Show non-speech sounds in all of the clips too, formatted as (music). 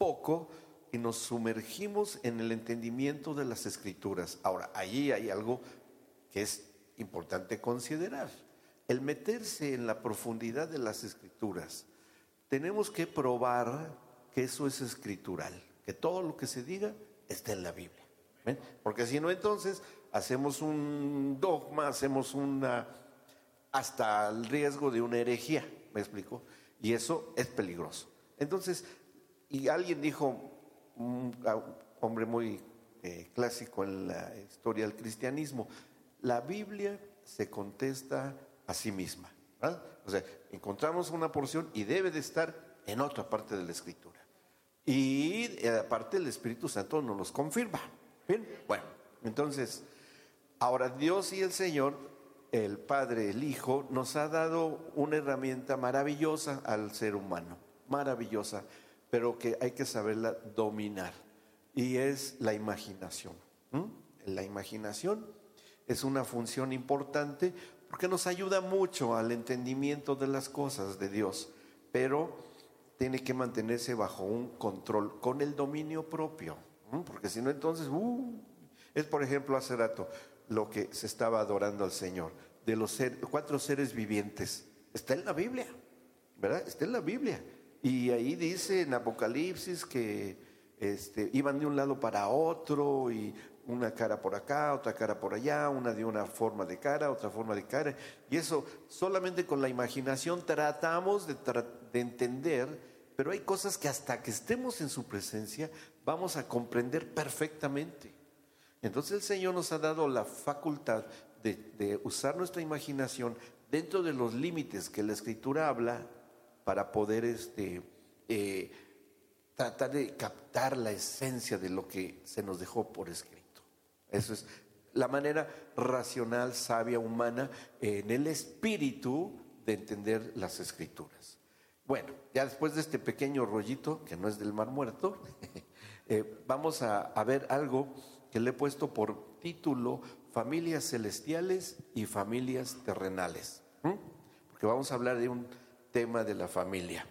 poco y nos sumergimos en el entendimiento de las escrituras. Ahora, allí hay algo que es importante considerar. El meterse en la profundidad de las escrituras, tenemos que probar que eso es escritural, que todo lo que se diga está en la Biblia. Porque si no, entonces hacemos un dogma, hacemos una, hasta el riesgo de una herejía, ¿me explico? Y eso es peligroso. Entonces, y alguien dijo, un hombre muy eh, clásico en la historia del cristianismo, la Biblia se contesta a sí misma. O sea, encontramos una porción y debe de estar en otra parte de la escritura. Y eh, aparte el Espíritu Santo nos los confirma. Bien, bueno, entonces, ahora Dios y el Señor, el Padre, el Hijo, nos ha dado una herramienta maravillosa al ser humano, maravillosa, pero que hay que saberla dominar. Y es la imaginación. La imaginación es una función importante porque nos ayuda mucho al entendimiento de las cosas de Dios, pero tiene que mantenerse bajo un control, con el dominio propio, porque si no entonces, uh, es por ejemplo hace rato lo que se estaba adorando al Señor, de los cuatro seres vivientes, está en la Biblia, ¿verdad? Está en la Biblia. Y ahí dice en Apocalipsis que este, iban de un lado para otro y una cara por acá, otra cara por allá, una de una forma de cara, otra forma de cara. Y eso solamente con la imaginación tratamos de, de entender, pero hay cosas que hasta que estemos en su presencia vamos a comprender perfectamente. Entonces el Señor nos ha dado la facultad de usar nuestra imaginación dentro de los límites que la Escritura habla para poder este, eh, tratar de captar la esencia de lo que se nos dejó por escrito. Eso es la manera racional, sabia, humana, en el espíritu de entender las escrituras. Bueno, ya después de este pequeño rollito, que no es del mar muerto, (laughs) eh, vamos a, ver algo que le he puesto por título Familias Celestiales y Familias Terrenales. Porque vamos a hablar de un tema de la familia.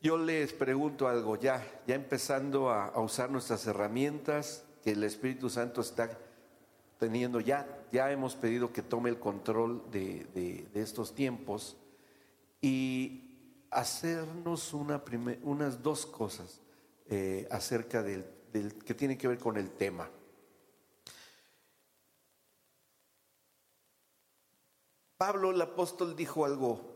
Yo les pregunto algo ya, ya empezando a usar nuestras herramientas, que el Espíritu Santo está teniendo ya, ya hemos pedido que tome el control de, estos tiempos y hacernos una unas dos cosas eh, acerca del, que tiene que ver con el tema. Pablo el apóstol dijo algo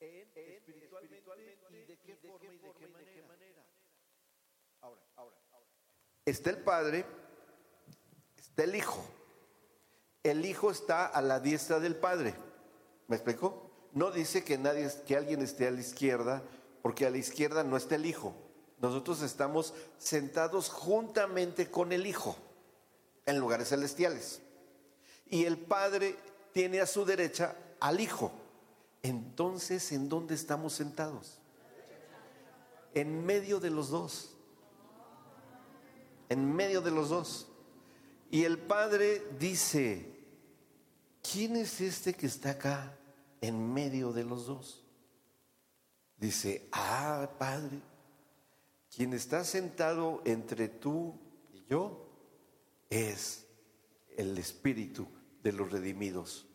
En, espiritualmente, y de qué forma y de qué manera. Ahora, ahora, está el Padre, está el Hijo. El Hijo está a la diestra del Padre. ¿Me explicó? No dice que nadie, que alguien esté a la izquierda, porque a la izquierda no está el Hijo nosotros estamos sentados juntamente con el Hijo en lugares celestiales. Y el Padre tiene a su derecha al Hijo. Entonces, ¿en dónde estamos sentados? En medio de los dos. En medio de los dos. Y el Padre dice, ¿quién es este que está acá en medio de los dos? Dice, ah, Padre, quien está sentado entre tú y yo es el espíritu de los redimidos.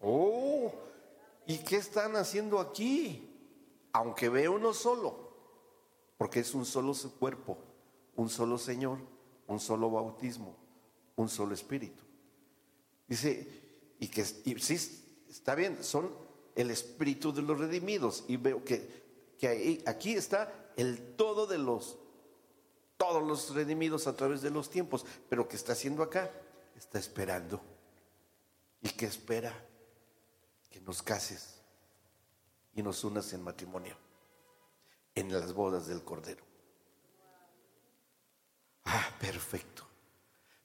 Oh, ¿y qué están haciendo aquí? Aunque ve uno solo, porque es un solo cuerpo, un solo Señor, un solo bautismo, un solo espíritu. Dice, y que y sí, está bien, son el espíritu de los redimidos. Y veo que, que aquí está el todo de los, todos los redimidos a través de los tiempos. Pero ¿qué está haciendo acá? Está esperando. ¿Y qué espera? Que nos cases y nos unas en matrimonio, en las bodas del Cordero. Ah, perfecto.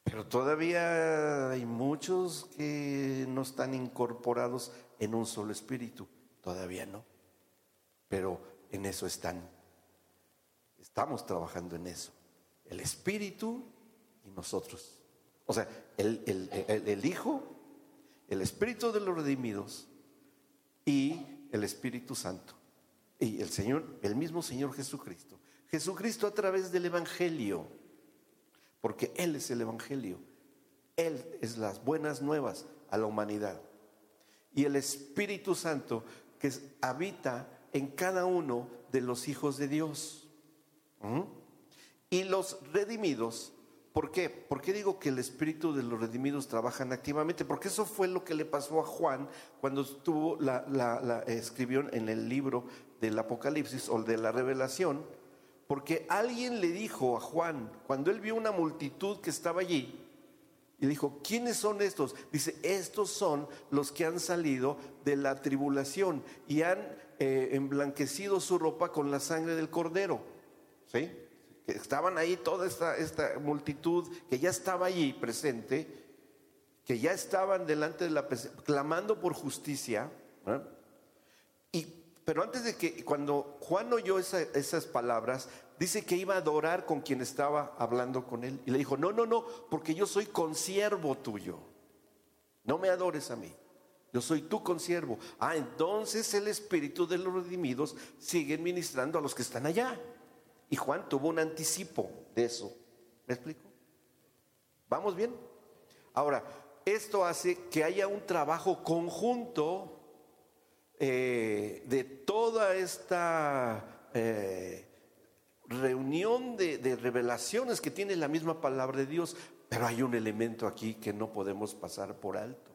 Pero todavía hay muchos que no están incorporados en un solo espíritu. Todavía no. Pero en eso están. Estamos trabajando en eso. El espíritu y nosotros. O sea, el, el Hijo, el espíritu de los redimidos y el Espíritu Santo. Y el Señor, el mismo Señor Jesucristo. Jesucristo a través del Evangelio porque Él es el Evangelio. Él es las buenas nuevas a la humanidad. Y el Espíritu Santo que habita en cada uno de los hijos de Dios. ¿Mm? Y los redimidos, ¿por qué? ¿Por qué digo que el Espíritu de los redimidos trabajan activamente? Porque eso fue lo que le pasó a Juan cuando estuvo la, escribió en el libro del Apocalipsis o de la Revelación porque alguien le dijo a Juan, cuando él vio una multitud que estaba allí, y dijo, ¿quiénes son estos? Dice, estos son los que han salido de la tribulación y han eh, emblanquecido su ropa con la sangre del cordero. ¿Sí? Estaban ahí toda esta, esta multitud que ya estaba allí presente, que ya estaban delante de la clamando por justicia. Y pero antes de que, cuando Juan oyó esas palabras, dice que iba a adorar con quien estaba hablando con él. Y le dijo, no, no, no, porque yo soy consiervo tuyo. No me adores a mí. Yo soy tu consiervo. Ah, entonces el espíritu de los redimidos sigue ministrando a los que están allá. Y Juan tuvo un anticipo de eso. ¿Me explico? ¿Vamos bien? Ahora, esto hace que haya un trabajo conjunto eh, de toda esta eh, reunión de, de revelaciones que tiene la misma palabra de Dios, pero hay un elemento aquí que no podemos pasar por alto.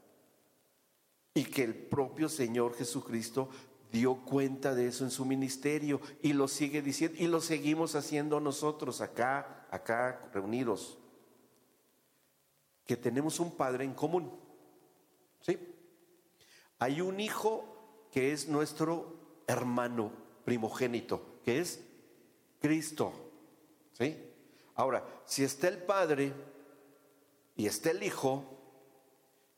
Y que el propio Señor Jesucristo dio cuenta de eso en su ministerio y lo sigue diciendo y lo seguimos haciendo nosotros acá, acá reunidos. Que tenemos un Padre en común. ¿Sí? Hay un Hijo que es nuestro hermano primogénito, que es Cristo. ¿Sí? Ahora, si está el Padre y está el Hijo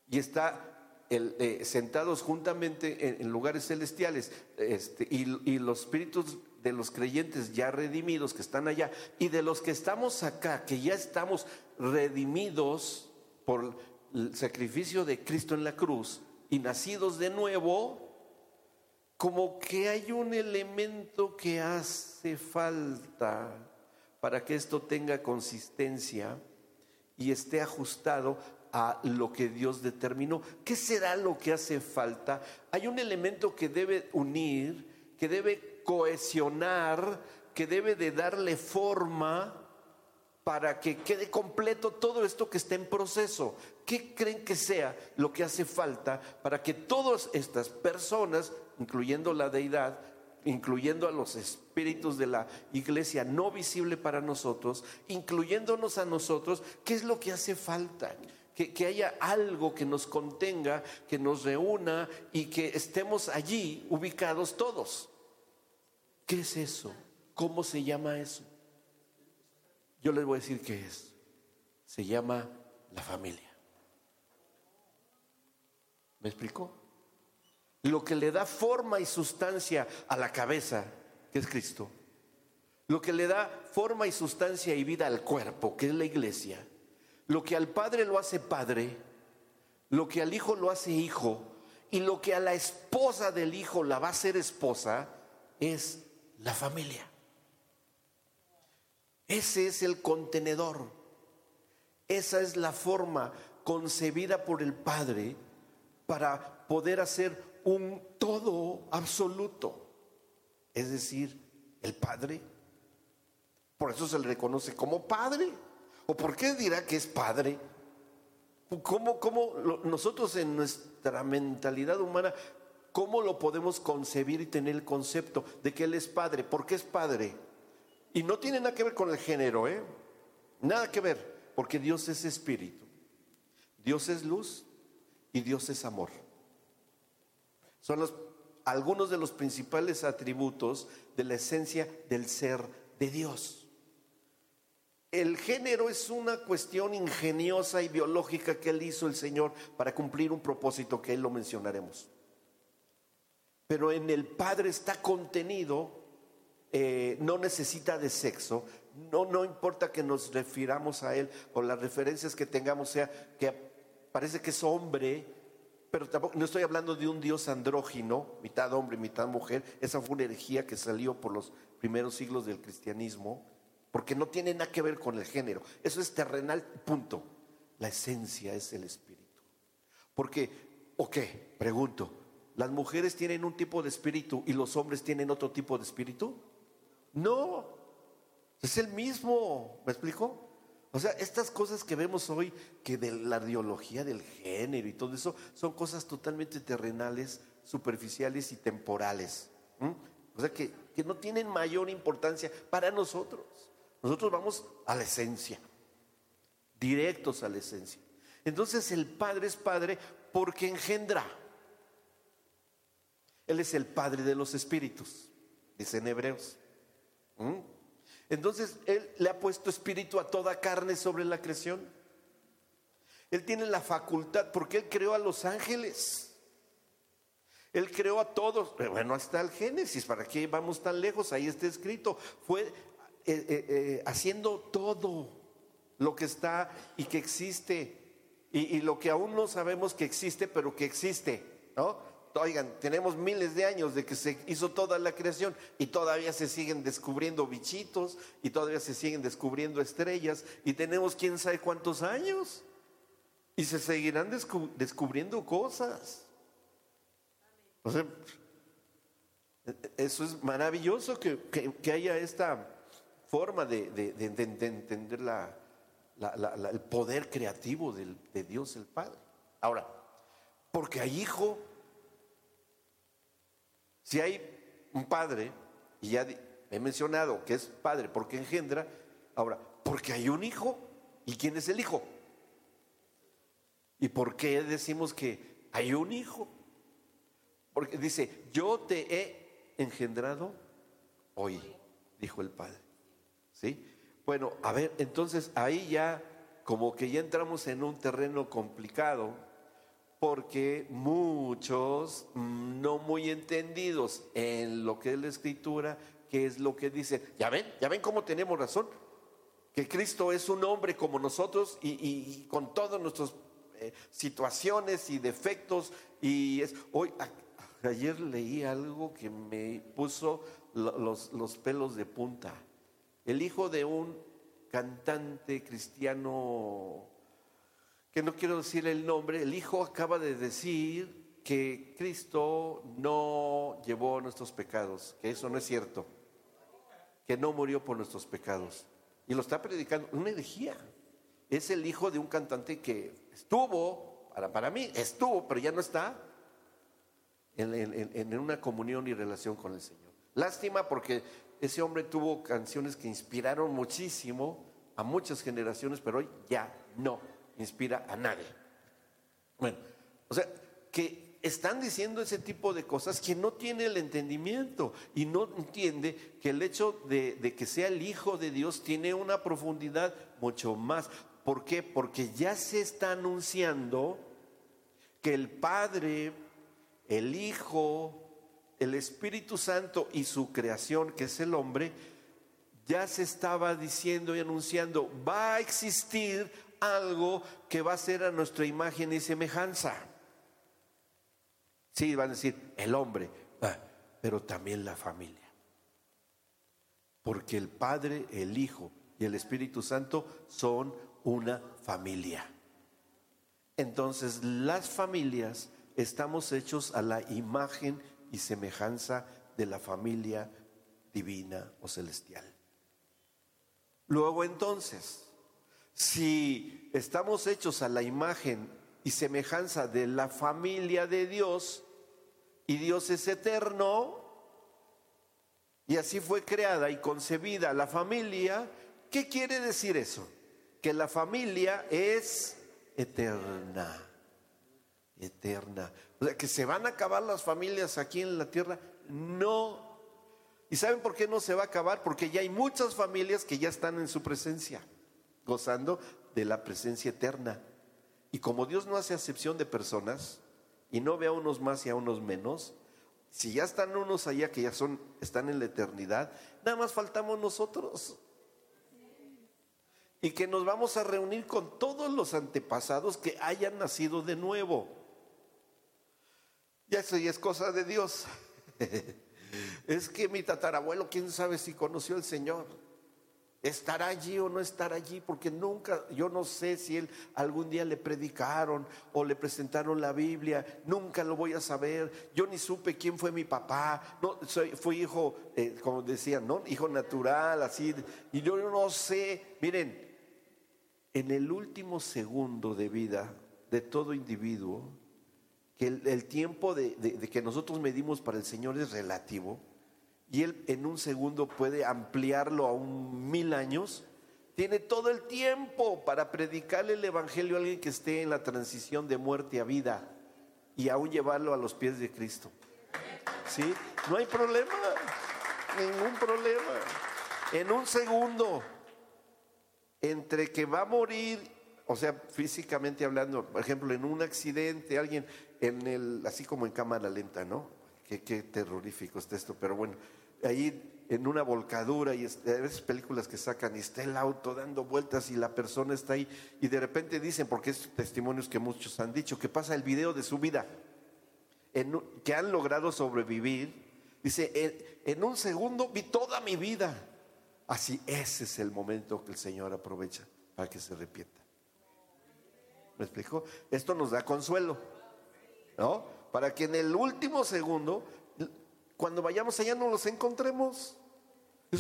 y está eh, sentados juntamente en, lugares celestiales este, y los espíritus de los creyentes ya redimidos que están allá y de los que estamos acá, que ya estamos redimidos por el sacrificio de Cristo en la cruz y nacidos de nuevo, como que hay un elemento que hace falta para que esto tenga consistencia y esté ajustado a lo que Dios determinó. ¿Qué será lo que hace falta? Hay un elemento que debe unir, que debe cohesionar, que debe de darle forma para que quede completo todo esto que está en proceso. ¿Qué creen que sea lo que hace falta para que todas estas personas, incluyendo la deidad, incluyendo a los espíritus de la iglesia no visible para nosotros, incluyéndonos a nosotros, ¿qué es lo que hace falta? Que, haya algo que nos contenga, que nos reúna y que estemos allí ubicados todos. ¿Qué es eso? ¿Cómo se llama eso? Yo les voy a decir qué es. Se llama la familia. ¿Me explicó? Lo que le da forma y sustancia a la cabeza, que es Cristo. Lo que le da forma y sustancia y vida al cuerpo, que es la iglesia. Lo que al Padre lo hace Padre. Lo que al Hijo lo hace Hijo. Y lo que a la esposa del Hijo la va a hacer esposa es la familia. Ese es el contenedor. Esa es la forma concebida por el Padre para poder hacer un todo absoluto. Es decir, el Padre. Por eso se le reconoce como Padre. ¿O por qué dirá que es Padre? ¿Cómo, cómo nosotros en nuestra mentalidad humana, cómo lo podemos concebir y tener el concepto de que Él es Padre? ¿Por qué es Padre? Y no tiene nada que ver con el género, ¿eh? Nada que ver, porque Dios es espíritu. Dios es luz y Dios es amor. Son los, algunos de los principales atributos de la esencia del ser de Dios. El género es una cuestión ingeniosa y biológica que él hizo el Señor para cumplir un propósito que él lo mencionaremos. Pero en el Padre está contenido, eh, no necesita de sexo, no, no importa que nos refiramos a él o las referencias que tengamos sea que parece que es hombre, pero tampoco, no estoy hablando de un Dios andrógino, mitad hombre, mitad mujer, esa fue una herejía que salió por los primeros siglos del cristianismo, porque no tiene nada que ver con el género, eso es terrenal, punto. La esencia es el espíritu. Porque, ¿o qué? Pregunto, ¿las mujeres tienen un tipo de espíritu y los hombres tienen otro tipo de espíritu? No, es el mismo, ¿me explico? O sea, estas cosas que vemos hoy, que de la ideología del género y todo eso, son cosas totalmente terrenales, superficiales y temporales. O sea, que, que no tienen mayor importancia para nosotros. Nosotros vamos a la esencia, directos a la esencia. Entonces el Padre es Padre porque engendra. Él es el Padre de los Espíritus, dicen Hebreos. Entonces, Él le ha puesto espíritu a toda carne sobre la creación. Él tiene la facultad, porque Él creó a los ángeles. Él creó a todos. Bueno, hasta el Génesis, ¿para qué vamos tan lejos? Ahí está escrito. Fue eh, eh, eh, haciendo todo lo que está y que existe. Y, lo que aún no sabemos que existe, pero que existe. ¿no? Oigan, tenemos miles de años de que se hizo toda la creación y todavía se siguen descubriendo bichitos y todavía se siguen descubriendo estrellas y tenemos quién sabe cuántos años y se seguirán descubriendo cosas. O sea, eso es maravilloso que, haya esta forma de, entender el poder creativo de Dios el Padre. Ahora, porque hay hijo si hay un padre, y ya he mencionado que es padre porque engendra, ahora, porque hay un hijo, ¿y quién es el hijo? ¿Y por qué decimos que hay un hijo? Porque dice, yo te he engendrado hoy, dijo el padre. ¿Sí? Bueno, a ver, entonces ahí ya como que ya entramos en un terreno complicado porque muchos no muy entendidos en lo que es la escritura, que es lo que dice, ya ven, ya ven cómo tenemos razón, que Cristo es un hombre como nosotros y, con todas nuestras eh, situaciones y defectos. Y es, hoy, ayer leí algo que me puso los, los pelos de punta. El hijo de un cantante cristiano que no quiero decir el nombre, el Hijo acaba de decir que Cristo no llevó nuestros pecados, que eso no es cierto, que no murió por nuestros pecados. Y lo está predicando, una herejía. Es el hijo de un cantante que estuvo, para, para mí, estuvo, pero ya no está en, en una comunión y relación con el Señor. Lástima porque ese hombre tuvo canciones que inspiraron muchísimo a muchas generaciones, pero hoy ya no inspira a nadie. Bueno, o sea, que están diciendo ese tipo de cosas que no tiene el entendimiento y no entiende que el hecho de, que sea el Hijo de Dios tiene una profundidad mucho más. ¿Por qué? Porque ya se está anunciando que el Padre, el Hijo, el Espíritu Santo y su creación, que es el hombre, ya se estaba diciendo y anunciando, va a existir algo que va a ser a nuestra imagen y semejanza. Sí, van a decir el hombre, ah, pero también la familia. Porque el Padre, el Hijo y el Espíritu Santo son una familia. Entonces las familias estamos hechos a la imagen y semejanza de la familia divina o celestial. Luego entonces, si estamos hechos a la imagen y semejanza de la familia de Dios, y Dios es eterno, y así fue creada y concebida la familia, ¿qué quiere decir eso? Que la familia es eterna, eterna. O sea, que se van a acabar las familias aquí en la tierra, no. ¿Y saben por qué no se va a acabar? Porque ya hay muchas familias que ya están en su presencia. gozando de la presencia eterna. Y como Dios no hace acepción de personas y no ve a unos más y a unos menos, si ya están unos allá que ya son, están en la eternidad, nada más faltamos nosotros. Y que nos vamos a reunir con todos los antepasados que hayan nacido de nuevo. Ya eso ya es cosa de Dios. (laughs) es que mi tatarabuelo, quién sabe si conoció al Señor. ¿Estará allí o no estará allí? Porque nunca, yo no sé si él algún día le predicaron o le presentaron la Biblia, nunca lo voy a saber. Yo ni supe quién fue mi papá, no, soy, fui hijo, eh, como decían, ¿no? Hijo natural, así. Y yo no sé, miren, en el último segundo de vida de todo individuo, que el, tiempo de que nosotros medimos para el Señor es relativo, y Él en un segundo puede ampliarlo a un mil años, tiene todo el tiempo para predicarle el Evangelio a alguien que esté en la transición de muerte a vida y aún llevarlo a los pies de Cristo. ¿Sí? No hay problema, ningún problema. En un segundo, entre que va a morir, o sea, físicamente hablando, por ejemplo, en un accidente, alguien en el, así como en cámara lenta, ¿no? Qué, terrorífico está esto, pero bueno, ahí en una volcadura y esas películas que sacan y está el auto dando vueltas y la persona está ahí y de repente dicen, porque es testimonios que muchos han dicho, que pasa el video de su vida, que han logrado sobrevivir, dice, en, en un segundo vi toda mi vida. Así, ese es el momento que el Señor aprovecha para que se repita. ¿Me explico? Esto nos da consuelo, ¿no? Para que en el último segundo cuando vayamos allá no los encontremos.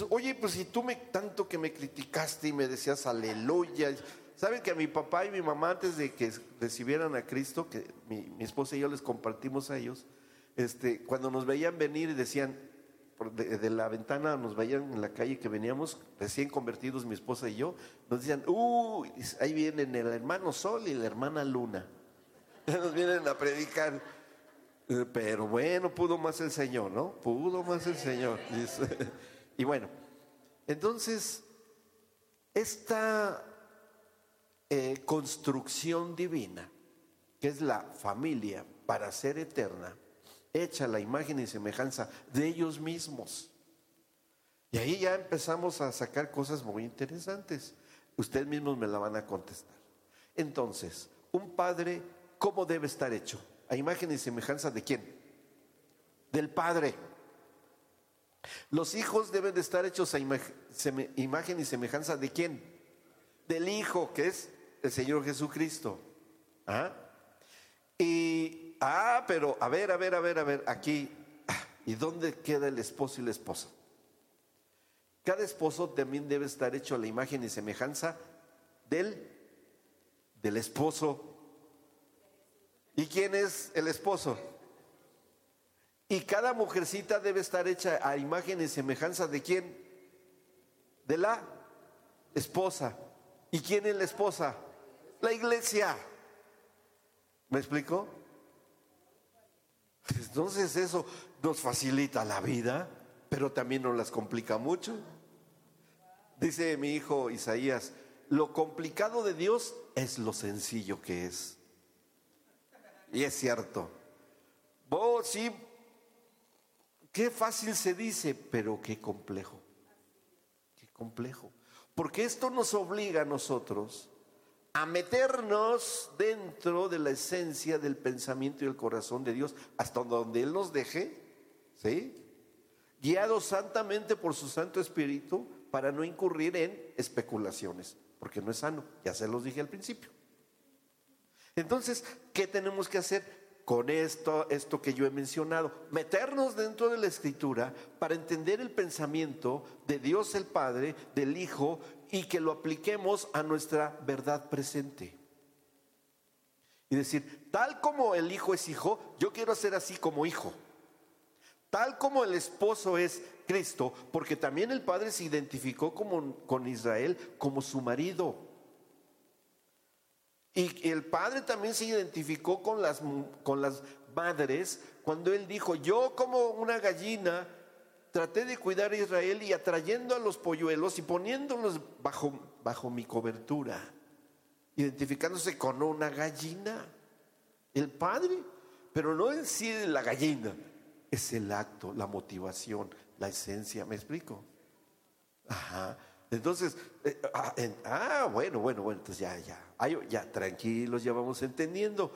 Oye, pues si tú me tanto que me criticaste y me decías aleluya. Saben que a mi papá y mi mamá antes de que recibieran a Cristo, que mi, esposa y yo les compartimos a ellos, este, cuando nos veían venir y decían, de, la ventana nos veían en la calle que veníamos, recién convertidos mi esposa y yo, nos decían, uy, ahí vienen el hermano Sol y la hermana Luna. (laughs) Nos vienen a predicar. Eh, pero bueno, pudo más el Señor, ¿no? Pudo más el Señor. (laughs) Y bueno, entonces, esta eh, construcción divina, que es la familia para ser eterna, hecha la imagen y semejanza de ellos mismos. Y ahí ya empezamos a sacar cosas muy interesantes. Ustedes mismos me la van a contestar. Entonces, un padre, ¿cómo debe estar hecho? a imagen y semejanza de quién? Del Padre. Los hijos deben de estar hechos a imagen y semejanza de quién? Del Hijo, que es el Señor Jesucristo. ¿Ah? Y, ah, pero a ver, a ver, a ver, a ver, aquí, ¿y dónde queda el esposo y la esposa? Cada esposo también debe estar hecho a la imagen y semejanza del, del esposo ¿Y quién es el esposo? Y cada mujercita debe estar hecha a imagen y semejanza de quién? De la esposa. ¿Y quién es la esposa? La iglesia. ¿Me explico? Entonces eso nos facilita la vida, pero también nos las complica mucho. Dice mi hijo Isaías, lo complicado de Dios es lo sencillo que es. Y es cierto. Vos sí, qué fácil se dice, pero qué complejo. Qué complejo. Porque esto nos obliga a nosotros a meternos dentro de la esencia del pensamiento y el corazón de Dios, hasta donde Él nos deje, ¿sí? Guiados santamente por su Santo Espíritu para no incurrir en especulaciones, porque no es sano, ya se los dije al principio. Entonces, ¿qué tenemos que hacer? Con esto, esto que yo he mencionado, meternos dentro de la escritura para entender el pensamiento de Dios el Padre, del Hijo, y que lo apliquemos a nuestra verdad presente. Y decir, tal como el Hijo es Hijo, yo quiero ser así como Hijo. Tal como el esposo es Cristo, porque también el Padre se identificó como, con Israel como su marido. Y el padre también se identificó con las, con las madres cuando él dijo, yo como una gallina traté de cuidar a Israel y atrayendo a los polluelos y poniéndolos bajo, bajo mi cobertura, identificándose con una gallina. El padre, pero no en sí la gallina, es el acto, la motivación, la esencia, ¿me explico? Ajá. Entonces, eh, ah, ah, bueno, bueno, bueno, entonces ya, ya, ya, tranquilos, ya vamos entendiendo.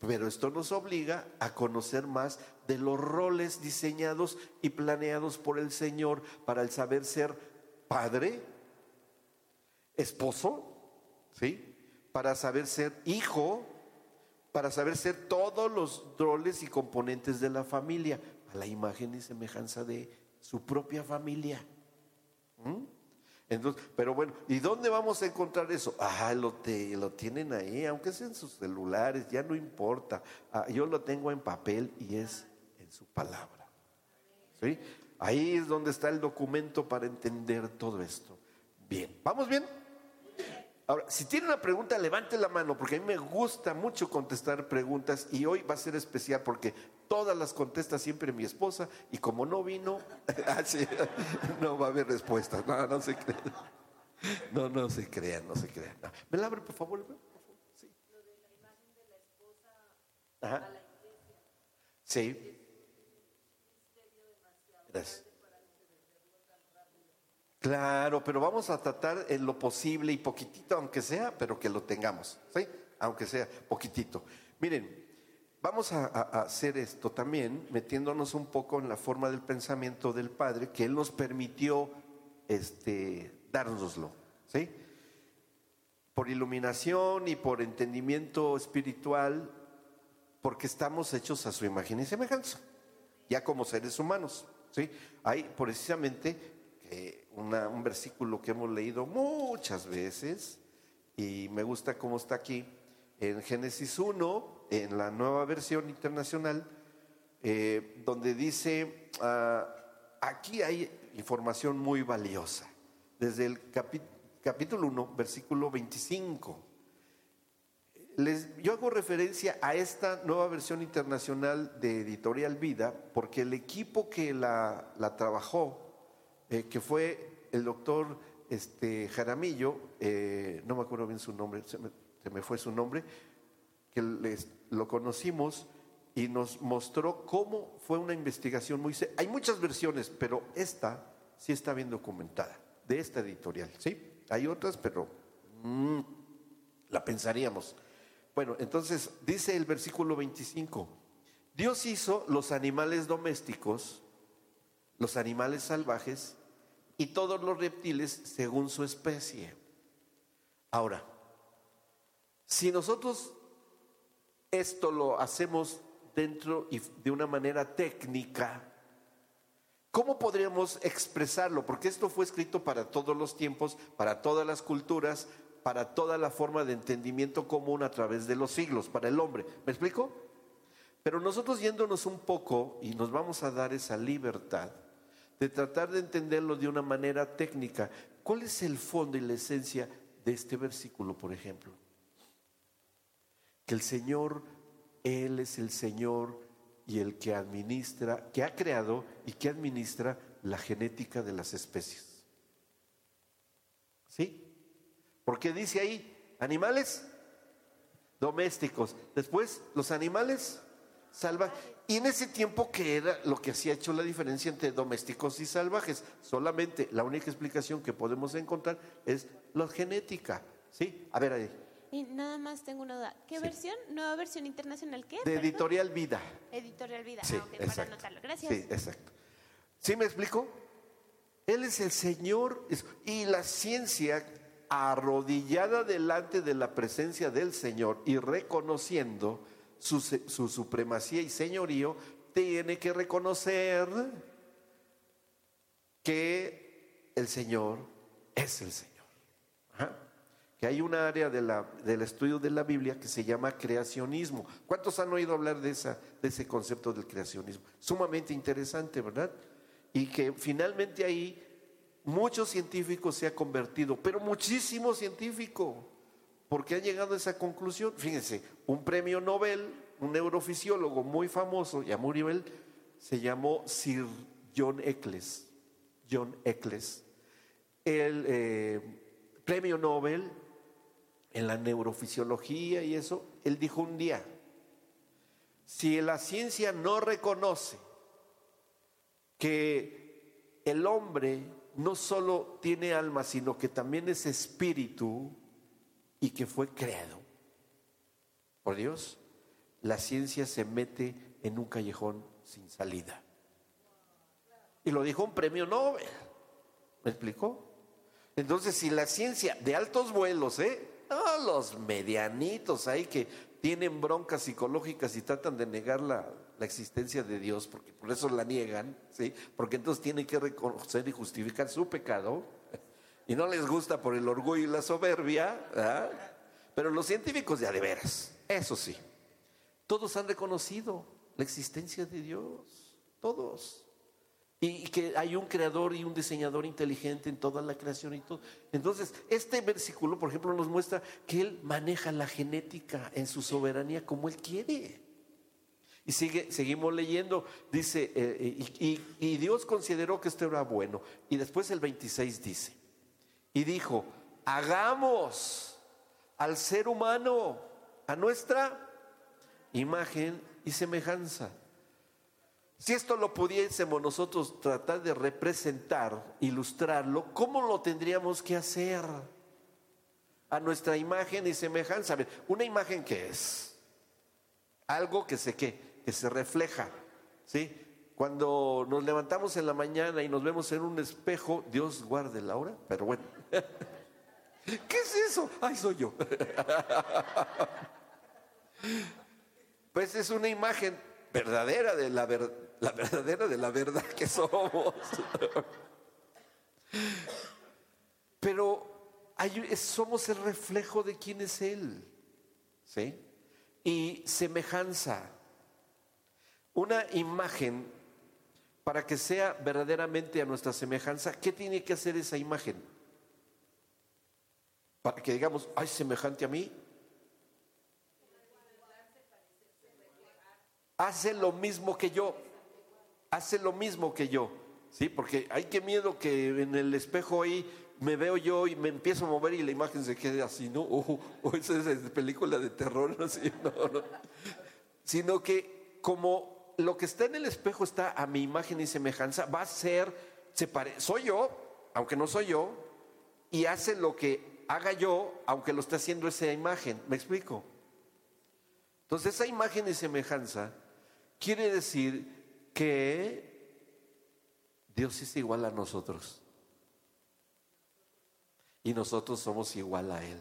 Pero esto nos obliga a conocer más de los roles diseñados y planeados por el Señor para el saber ser padre, esposo, ¿sí? Para saber ser hijo, para saber ser todos los roles y componentes de la familia, a la imagen y semejanza de su propia familia. Entonces, pero bueno, ¿y dónde vamos a encontrar eso? Ah, lo, te, lo tienen ahí, aunque sea en sus celulares, ya no importa. Ah, yo lo tengo en papel y es en su palabra. ¿Sí? Ahí es donde está el documento para entender todo esto. Bien, ¿vamos bien? Ahora, si tiene una pregunta, levante la mano, porque a mí me gusta mucho contestar preguntas y hoy va a ser especial porque todas las contesta siempre mi esposa y como no vino, (laughs) ah, no va a haber respuestas. No, no se crean. No, no se crean, no se crean. ¿Me la abre, por favor? Sí. Lo de la imagen de la esposa a la iglesia. Sí. Gracias. Claro, pero vamos a tratar en lo posible y poquitito, aunque sea, pero que lo tengamos, ¿sí? Aunque sea poquitito. Miren, vamos a, hacer esto también metiéndonos un poco en la forma del pensamiento del Padre que Él nos permitió este, dárnoslo, ¿sí? Por iluminación y por entendimiento espiritual, porque estamos hechos a su imagen y semejanza, ya como seres humanos, ¿sí? Hay precisamente un versículo que hemos leído muchas veces y me gusta cómo está aquí en Génesis 1, en la nueva versión internacional, eh, donde dice, ah, aquí hay información muy valiosa, desde el capítulo 1, versículo 25. Les, yo hago referencia a esta nueva versión internacional de Editorial Vida porque el equipo que la trabajó eh, que fue el doctor este, Jaramillo, eh, no me acuerdo bien su nombre, se me, fue su nombre, que les, lo conocimos y nos mostró cómo fue una investigación muy... Hay muchas versiones, pero esta sí está bien documentada, de esta editorial, ¿sí? Hay otras, pero mm, la pensaríamos. Bueno, entonces dice el versículo 25, Dios hizo los animales domésticos los animales salvajes y todos los reptiles según su especie. Ahora, si nosotros esto lo hacemos dentro y de una manera técnica, ¿cómo podríamos expresarlo? Porque esto fue escrito para todos los tiempos, para todas las culturas, para toda la forma de entendimiento común a través de los siglos, para el hombre. ¿Me explico? Pero nosotros yéndonos un poco y nos vamos a dar esa libertad de tratar de entenderlo de una manera técnica. ¿Cuál es el fondo y la esencia de este versículo, por ejemplo? Que el Señor, Él es el Señor y el que administra, que ha creado y que administra la genética de las especies. ¿Sí? Porque dice ahí, animales domésticos. Después, los animales salvajes. Y en ese tiempo, ¿qué era lo que hacía hecho la diferencia entre domésticos y salvajes? Solamente la única explicación que podemos encontrar es la genética. ¿Sí? A ver ahí. Y nada más tengo una duda. ¿Qué versión? ¿Nueva versión internacional qué? De Editorial Vida. Editorial Vida. Sí, ah, para anotarlo. Gracias. Sí, exacto. ¿Sí me explico? Él es el Señor y la ciencia arrodillada delante de la presencia del Señor y reconociendo su, supremacía y señorío, tiene que reconocer que el Señor es el Señor. Que hay un área del estudio de la Biblia que se llama creacionismo. ¿Cuántos han oído hablar de, esa, de ese concepto del creacionismo? Sumamente interesante, ¿verdad? Y que finalmente ahí muchos científicos se ha convertido, pero muchísimo científico porque ha llegado a esa conclusión. Fíjense, un premio Nobel, un neurofisiólogo muy famoso, ya murió él, se llamó Sir John Eccles. John Eccles, el eh, premio Nobel en la neurofisiología y eso, él dijo un día, si la ciencia no reconoce que el hombre no solo tiene alma, sino que también es espíritu y que fue creado por Dios, la ciencia se mete en un callejón sin salida. Y lo dijo un premio Nobel. ¿Me explicó? Entonces, si la ciencia de altos vuelos, ¿eh? Los medianitos ahí que tienen broncas psicológicas y tratan de negar la, la existencia de Dios, porque por eso la niegan, ¿sí? Porque entonces tienen que reconocer y justificar su pecado, y no les gusta por el orgullo y la soberbia, pero los científicos ya de veras, eso sí, todos han reconocido la existencia de Dios, todos. Y que hay un creador y un diseñador inteligente en toda la creación y todo. Entonces, este versículo, por ejemplo, nos muestra que Él maneja la genética en su soberanía como Él quiere. Y sigue, seguimos leyendo, dice, eh, y, y Dios consideró que esto era bueno. Y después el 26 dice, y dijo, hagamos al ser humano a nuestra imagen y semejanza. Si esto lo pudiésemos nosotros tratar de representar, ilustrarlo, ¿cómo lo tendríamos que hacer? A nuestra imagen y semejanza. una imagen que es algo que se qué, que se refleja, ¿sí? Cuando nos levantamos en la mañana y nos vemos en un espejo, Dios guarde la hora, pero bueno. (laughs) ¿Qué es eso? Ay, soy yo. (laughs) Pues es una imagen verdadera de la, la verdadera de la verdad que somos. (laughs) Pero somos el reflejo de quién es Él. ¿Sí? Y semejanza una imagen, para que sea verdaderamente a nuestra semejanza, ¿qué tiene que hacer esa imagen? Que digamos, ay, semejante a mí. Hace lo mismo que yo. Hace lo mismo que yo. ¿Sí? Porque hay que miedo que en el espejo ahí me veo yo y me empiezo a mover y la imagen se quede así, ¿no? (laughs) O, esa es película de terror, (laughs) ¿no? no, no. Sino que como lo que está en el espejo está a mi imagen y semejanza, va a ser, se soy yo, aunque no soy yo, y hace lo que haga yo, aunque lo esté haciendo esa imagen. ¿Me explico? Entonces, esa imagen y semejanza quiere decir que Dios es igual a nosotros. Y nosotros somos igual a Él.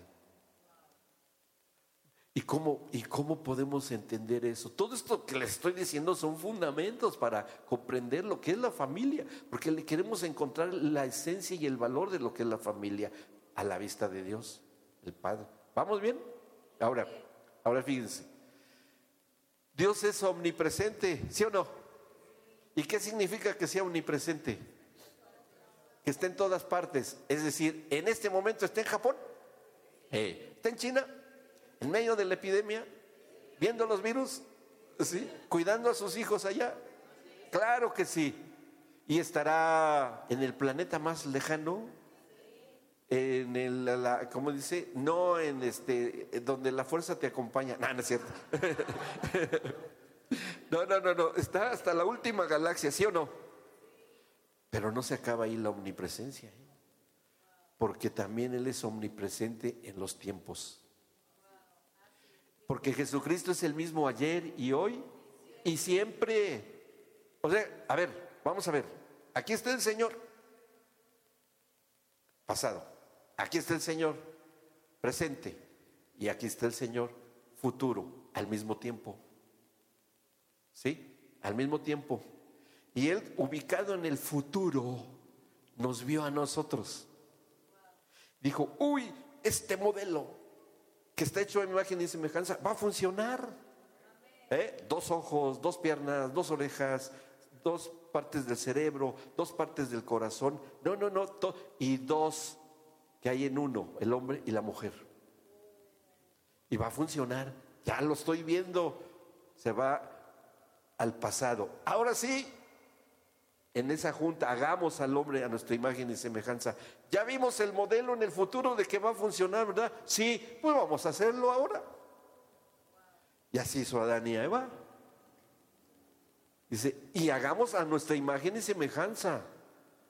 ¿Y cómo, ¿Y cómo podemos entender eso? Todo esto que les estoy diciendo son fundamentos para comprender lo que es la familia, porque le queremos encontrar la esencia y el valor de lo que es la familia a la vista de Dios, el Padre. ¿Vamos bien? Ahora, ahora fíjense. Dios es omnipresente, ¿sí o no? ¿Y qué significa que sea omnipresente? Que esté en todas partes. Es decir, en este momento está en Japón, eh, está en China, en medio de la epidemia, viendo los virus, ¿sí? cuidando a sus hijos allá. Claro que sí. Y estará en el planeta más lejano, en el, la, ¿cómo dice? No en este, donde la fuerza te acompaña. No, no es cierto. (laughs) no, no, no, no. Está hasta la última galaxia, ¿sí o no? Pero no se acaba ahí la omnipresencia, ¿eh? porque también Él es omnipresente en los tiempos. Porque Jesucristo es el mismo ayer y hoy y siempre. O sea, a ver, vamos a ver. Aquí está el Señor. Pasado. Aquí está el Señor. Presente. Y aquí está el Señor. Futuro. Al mismo tiempo. ¿Sí? Al mismo tiempo. Y Él, ubicado en el futuro, nos vio a nosotros. Dijo, uy, este modelo que está hecho en imagen y semejanza, va a funcionar. ¿Eh? Dos ojos, dos piernas, dos orejas, dos partes del cerebro, dos partes del corazón. No, no, no. y dos que hay en uno, el hombre y la mujer. Y va a funcionar. Ya lo estoy viendo. Se va al pasado. Ahora sí, en esa junta, hagamos al hombre a nuestra imagen y semejanza. Ya vimos el modelo en el futuro de que va a funcionar, ¿verdad? Sí, pues vamos a hacerlo ahora. Y así hizo Adán y Eva. Dice, y hagamos a nuestra imagen y semejanza.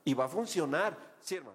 Y va a funcionar. Sí, hermano.